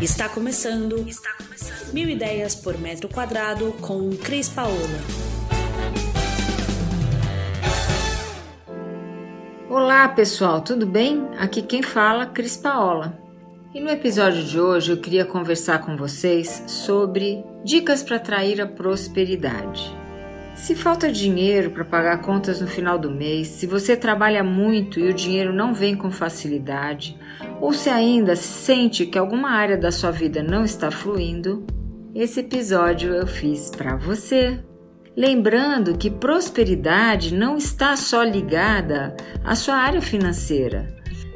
Está começando. Está começando. Mil ideias por metro quadrado com Cris Paola. Olá pessoal, tudo bem? Aqui quem fala Cris Paola. E no episódio de hoje eu queria conversar com vocês sobre dicas para atrair a prosperidade. Se falta dinheiro para pagar contas no final do mês, se você trabalha muito e o dinheiro não vem com facilidade, ou se ainda se sente que alguma área da sua vida não está fluindo, esse episódio eu fiz para você. Lembrando que prosperidade não está só ligada à sua área financeira.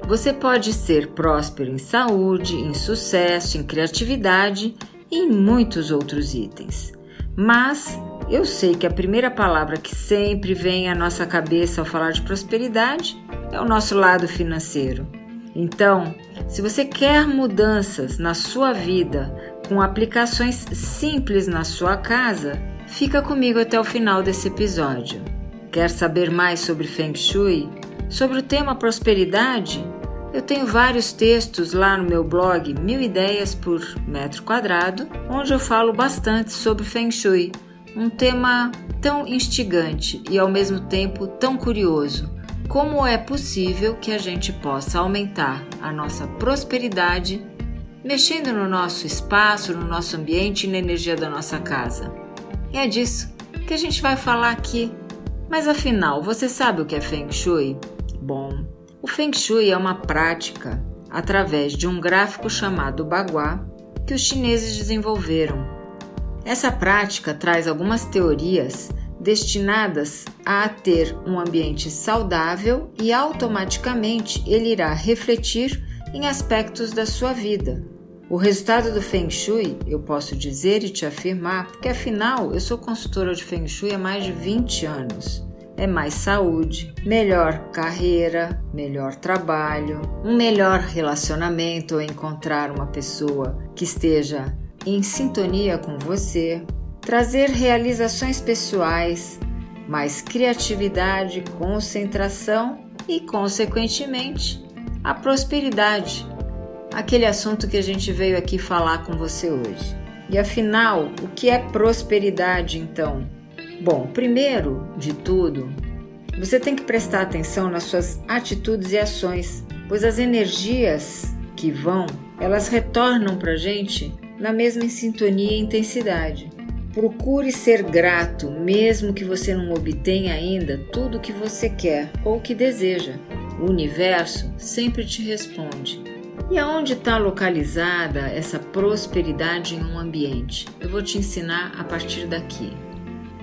Você pode ser próspero em saúde, em sucesso, em criatividade e em muitos outros itens. Mas eu sei que a primeira palavra que sempre vem à nossa cabeça ao falar de prosperidade é o nosso lado financeiro. Então, se você quer mudanças na sua vida com aplicações simples na sua casa, fica comigo até o final desse episódio. Quer saber mais sobre Feng Shui? Sobre o tema prosperidade? Eu tenho vários textos lá no meu blog Mil Ideias por Metro Quadrado, onde eu falo bastante sobre Feng Shui um tema tão instigante e ao mesmo tempo tão curioso. Como é possível que a gente possa aumentar a nossa prosperidade mexendo no nosso espaço, no nosso ambiente e na energia da nossa casa? E é disso que a gente vai falar aqui. Mas afinal, você sabe o que é Feng Shui? Bom, o Feng Shui é uma prática através de um gráfico chamado Bagua que os chineses desenvolveram essa prática traz algumas teorias destinadas a ter um ambiente saudável e automaticamente ele irá refletir em aspectos da sua vida. O resultado do Feng Shui, eu posso dizer e te afirmar, porque afinal eu sou consultora de Feng Shui há mais de 20 anos. É mais saúde, melhor carreira, melhor trabalho, um melhor relacionamento ou encontrar uma pessoa que esteja em sintonia com você, trazer realizações pessoais, mais criatividade, concentração e, consequentemente, a prosperidade, aquele assunto que a gente veio aqui falar com você hoje. E afinal, o que é prosperidade então? Bom, primeiro de tudo, você tem que prestar atenção nas suas atitudes e ações, pois as energias que vão, elas retornam para a gente na mesma sintonia e intensidade. Procure ser grato, mesmo que você não obtenha ainda tudo o que você quer ou que deseja. O universo sempre te responde. E aonde está localizada essa prosperidade em um ambiente? Eu vou te ensinar a partir daqui.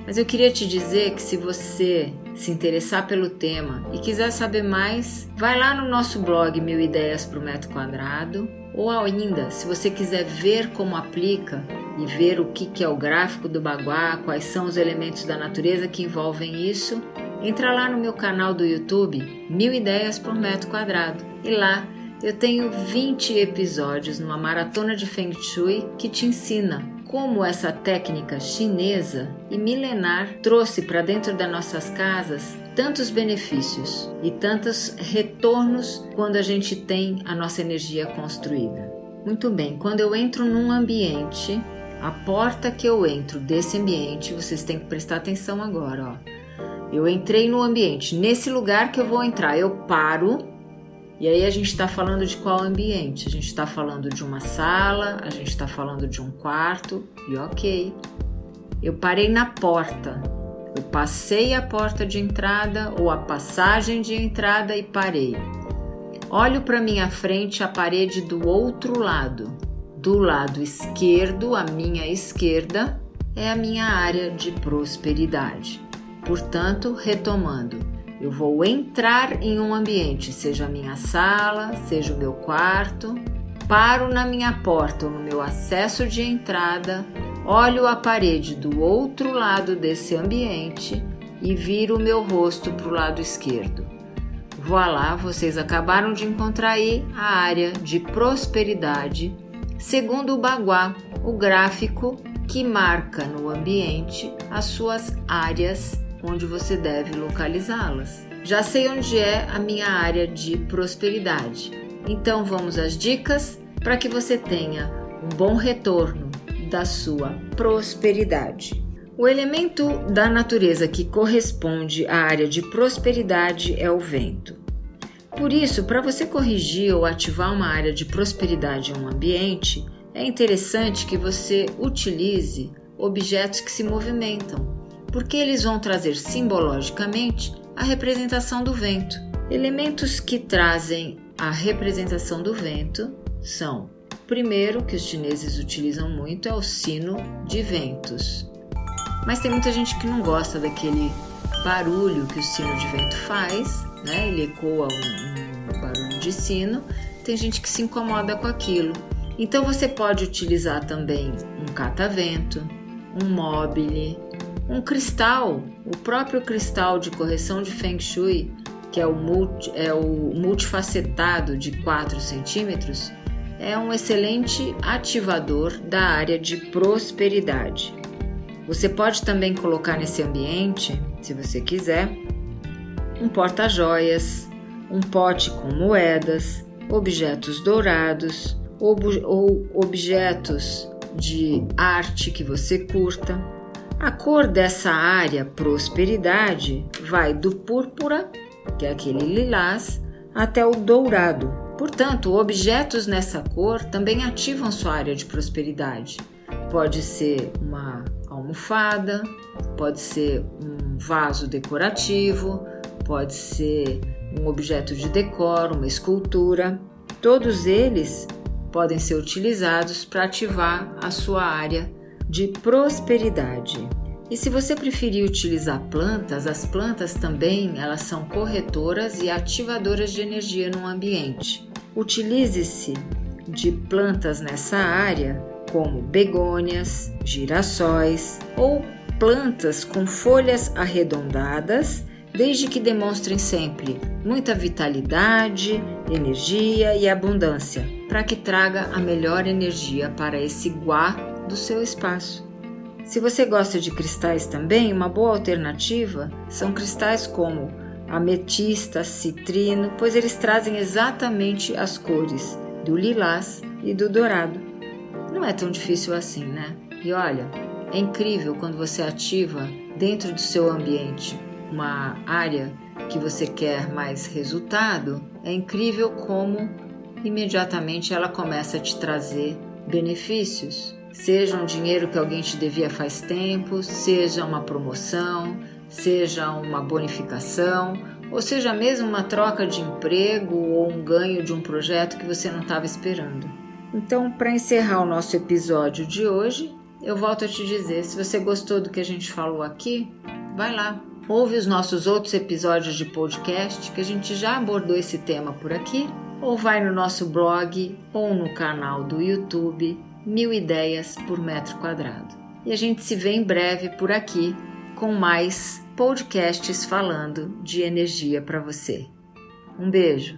Mas eu queria te dizer que se você se interessar pelo tema e quiser saber mais, vai lá no nosso blog Mil Ideias para o Metro Quadrado ou ainda, se você quiser ver como aplica e ver o que é o gráfico do Baguá, quais são os elementos da natureza que envolvem isso, entra lá no meu canal do YouTube, Mil Ideias por Metro Quadrado. E lá eu tenho 20 episódios numa maratona de Feng Shui que te ensina como essa técnica chinesa e milenar trouxe para dentro das nossas casas tantos benefícios e tantos retornos quando a gente tem a nossa energia construída. Muito bem, quando eu entro num ambiente, a porta que eu entro desse ambiente, vocês têm que prestar atenção agora, ó. Eu entrei no ambiente, nesse lugar que eu vou entrar, eu paro. E aí a gente está falando de qual ambiente? A gente está falando de uma sala, a gente está falando de um quarto, e ok. Eu parei na porta. Eu passei a porta de entrada ou a passagem de entrada e parei. Olho para minha frente a parede do outro lado. Do lado esquerdo, a minha esquerda, é a minha área de prosperidade. Portanto, retomando, eu vou entrar em um ambiente, seja a minha sala, seja o meu quarto, paro na minha porta ou no meu acesso de entrada Olho a parede do outro lado desse ambiente e viro o meu rosto para o lado esquerdo. Voilá, vocês acabaram de encontrar aí a área de prosperidade, segundo o Baguá, o gráfico que marca no ambiente as suas áreas onde você deve localizá-las. Já sei onde é a minha área de prosperidade. Então vamos às dicas para que você tenha um bom retorno da sua prosperidade. O elemento da natureza que corresponde à área de prosperidade é o vento. Por isso, para você corrigir ou ativar uma área de prosperidade em um ambiente, é interessante que você utilize objetos que se movimentam, porque eles vão trazer simbologicamente a representação do vento. Elementos que trazem a representação do vento são: primeiro, que os chineses utilizam muito, é o sino de ventos. Mas tem muita gente que não gosta daquele barulho que o sino de vento faz, né? Ele ecoa um, um barulho de sino. Tem gente que se incomoda com aquilo. Então você pode utilizar também um catavento, um mobile, um cristal, o próprio cristal de correção de Feng Shui, que é o, multi, é o multifacetado de 4 centímetros, é um excelente ativador da área de prosperidade. Você pode também colocar nesse ambiente, se você quiser, um porta-joias, um pote com moedas, objetos dourados ou objetos de arte que você curta. A cor dessa área prosperidade vai do púrpura, que é aquele lilás, até o dourado. Portanto, objetos nessa cor também ativam sua área de prosperidade. Pode ser uma almofada, pode ser um vaso decorativo, pode ser um objeto de decoro, uma escultura. Todos eles podem ser utilizados para ativar a sua área de prosperidade. E se você preferir utilizar plantas, as plantas também elas são corretoras e ativadoras de energia no ambiente. Utilize-se de plantas nessa área como begônias, girassóis ou plantas com folhas arredondadas, desde que demonstrem sempre muita vitalidade, energia e abundância, para que traga a melhor energia para esse guá do seu espaço. Se você gosta de cristais também, uma boa alternativa são cristais como ametista, citrino, pois eles trazem exatamente as cores do lilás e do dourado. Não é tão difícil assim, né? E olha, é incrível quando você ativa dentro do seu ambiente uma área que você quer mais resultado, é incrível como imediatamente ela começa a te trazer benefícios. Seja um dinheiro que alguém te devia faz tempo, seja uma promoção, seja uma bonificação, ou seja mesmo uma troca de emprego ou um ganho de um projeto que você não estava esperando. Então, para encerrar o nosso episódio de hoje, eu volto a te dizer: se você gostou do que a gente falou aqui, vai lá, ouve os nossos outros episódios de podcast que a gente já abordou esse tema por aqui, ou vai no nosso blog ou no canal do YouTube Mil Ideias por Metro Quadrado. E a gente se vê em breve por aqui com mais podcasts falando de energia para você. Um beijo!